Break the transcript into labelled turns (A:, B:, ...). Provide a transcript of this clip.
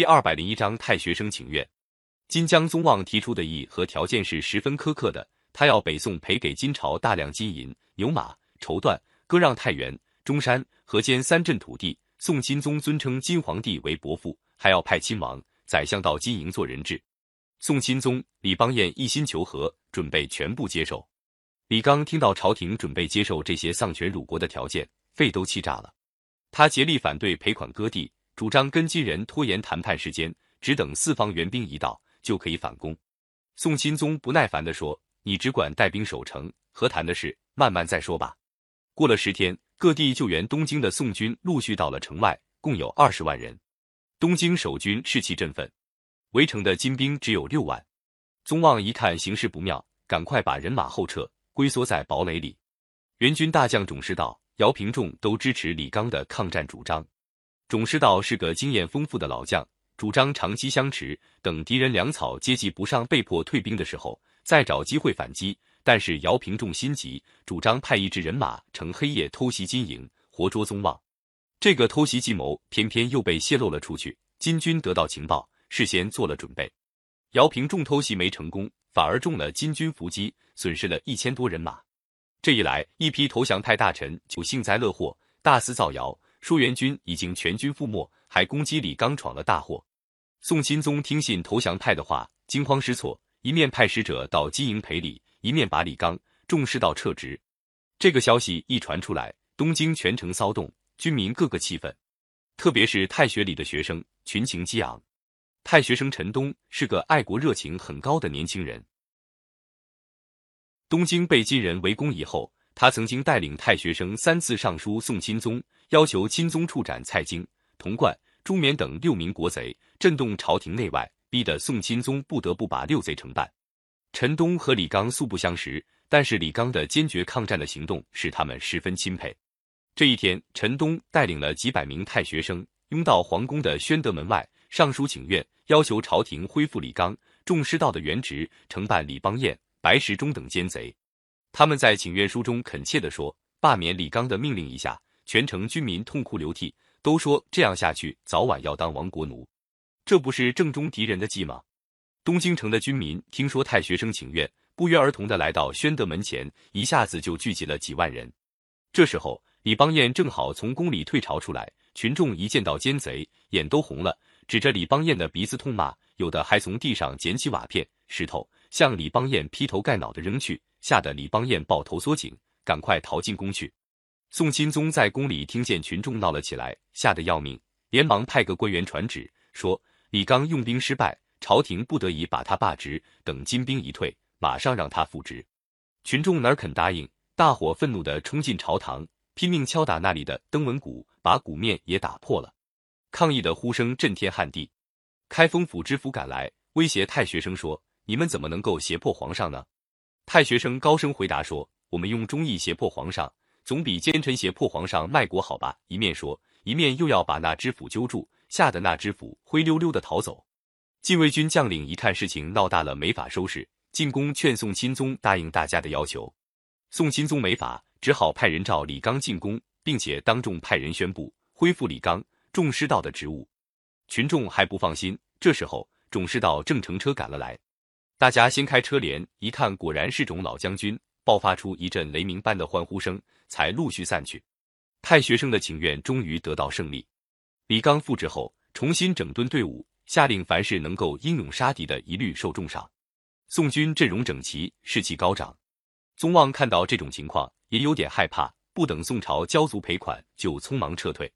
A: 第二百零一章太学生请愿。金江宗望提出的议和条件是十分苛刻的，他要北宋赔给金朝大量金银、牛马、绸缎，割让太原、中山、河间三镇土地。宋钦宗尊称金皇帝为伯父，还要派亲王、宰相到金营做人质。宋钦宗李邦彦一心求和，准备全部接受。李纲听到朝廷准备接受这些丧权辱国的条件，肺都气炸了。他竭力反对赔款割地。主张跟金人拖延谈判时间，只等四方援兵一到就可以反攻。宋钦宗不耐烦地说：“你只管带兵守城，和谈的事慢慢再说吧。”过了十天，各地救援东京的宋军陆续到了城外，共有二十万人。东京守军士气振奋，围城的金兵只有六万。宗望一看形势不妙，赶快把人马后撤，龟缩在堡垒里。援军大将种师道、姚平仲都支持李纲的抗战主张。种师道是个经验丰富的老将，主张长期相持，等敌人粮草接济不上，被迫退兵的时候，再找机会反击。但是姚平仲心急，主张派一支人马乘黑夜偷袭金营，活捉宗望。这个偷袭计谋偏偏又被泄露了出去，金军得到情报，事先做了准备。姚平仲偷袭没成功，反而中了金军伏击，损失了一千多人马。这一来，一批投降派大臣就幸灾乐祸，大肆造谣。说援军已经全军覆没，还攻击李纲闯了大祸。宋钦宗听信投降派的话，惊慌失措，一面派使者到金营赔礼，一面把李纲重视到撤职。这个消息一传出来，东京全城骚动，军民个个气愤，特别是太学里的学生群情激昂。太学生陈东是个爱国热情很高的年轻人。东京被金人围攻以后。他曾经带领太学生三次上书宋钦宗，要求钦宗处斩蔡京、童贯、朱冕等六名国贼，震动朝廷内外，逼得宋钦宗不得不把六贼惩办。陈东和李纲素不相识，但是李纲的坚决抗战的行动使他们十分钦佩。这一天，陈东带领了几百名太学生，拥到皇宫的宣德门外，上书请愿，要求朝廷恢复李纲、众师道的原职，惩办李邦彦、白石中等奸贼。他们在请愿书中恳切地说：“罢免李纲的命令一下，全城军民痛哭流涕，都说这样下去，早晚要当亡国奴。这不是正中敌人的计吗？”东京城的军民听说太学生请愿，不约而同地来到宣德门前，一下子就聚集了几万人。这时候，李邦彦正好从宫里退朝出来，群众一见到奸贼，眼都红了，指着李邦彦的鼻子痛骂，有的还从地上捡起瓦片、石头，向李邦彦劈头盖脑的扔去。吓得李邦彦抱头缩颈，赶快逃进宫去。宋钦宗在宫里听见群众闹了起来，吓得要命，连忙派个官员传旨，说李纲用兵失败，朝廷不得已把他罢职，等金兵一退，马上让他复职。群众哪肯答应？大伙愤怒地冲进朝堂，拼命敲打那里的登文鼓，把鼓面也打破了。抗议的呼声震天撼地。开封府知府赶来，威胁太学生说：“你们怎么能够胁迫皇上呢？”太学生高声回答说：“我们用忠义胁迫皇上，总比奸臣胁迫皇上卖国好吧？”一面说，一面又要把那知府揪住，吓得那知府灰溜溜的逃走。禁卫军将领一看事情闹大了，没法收拾，进宫劝宋钦宗答应大家的要求。宋钦宗没法，只好派人召李纲进宫，并且当众派人宣布恢复李纲众师道的职务。群众还不放心，这时候众师道正乘车赶了来。大家掀开车帘，一看，果然是种老将军，爆发出一阵雷鸣般的欢呼声，才陆续散去。太学生的请愿终于得到胜利。李纲复职后，重新整顿队伍，下令凡是能够英勇杀敌的，一律受重赏。宋军阵容整齐，士气高涨。宗望看到这种情况，也有点害怕，不等宋朝交足赔款，就匆忙撤退。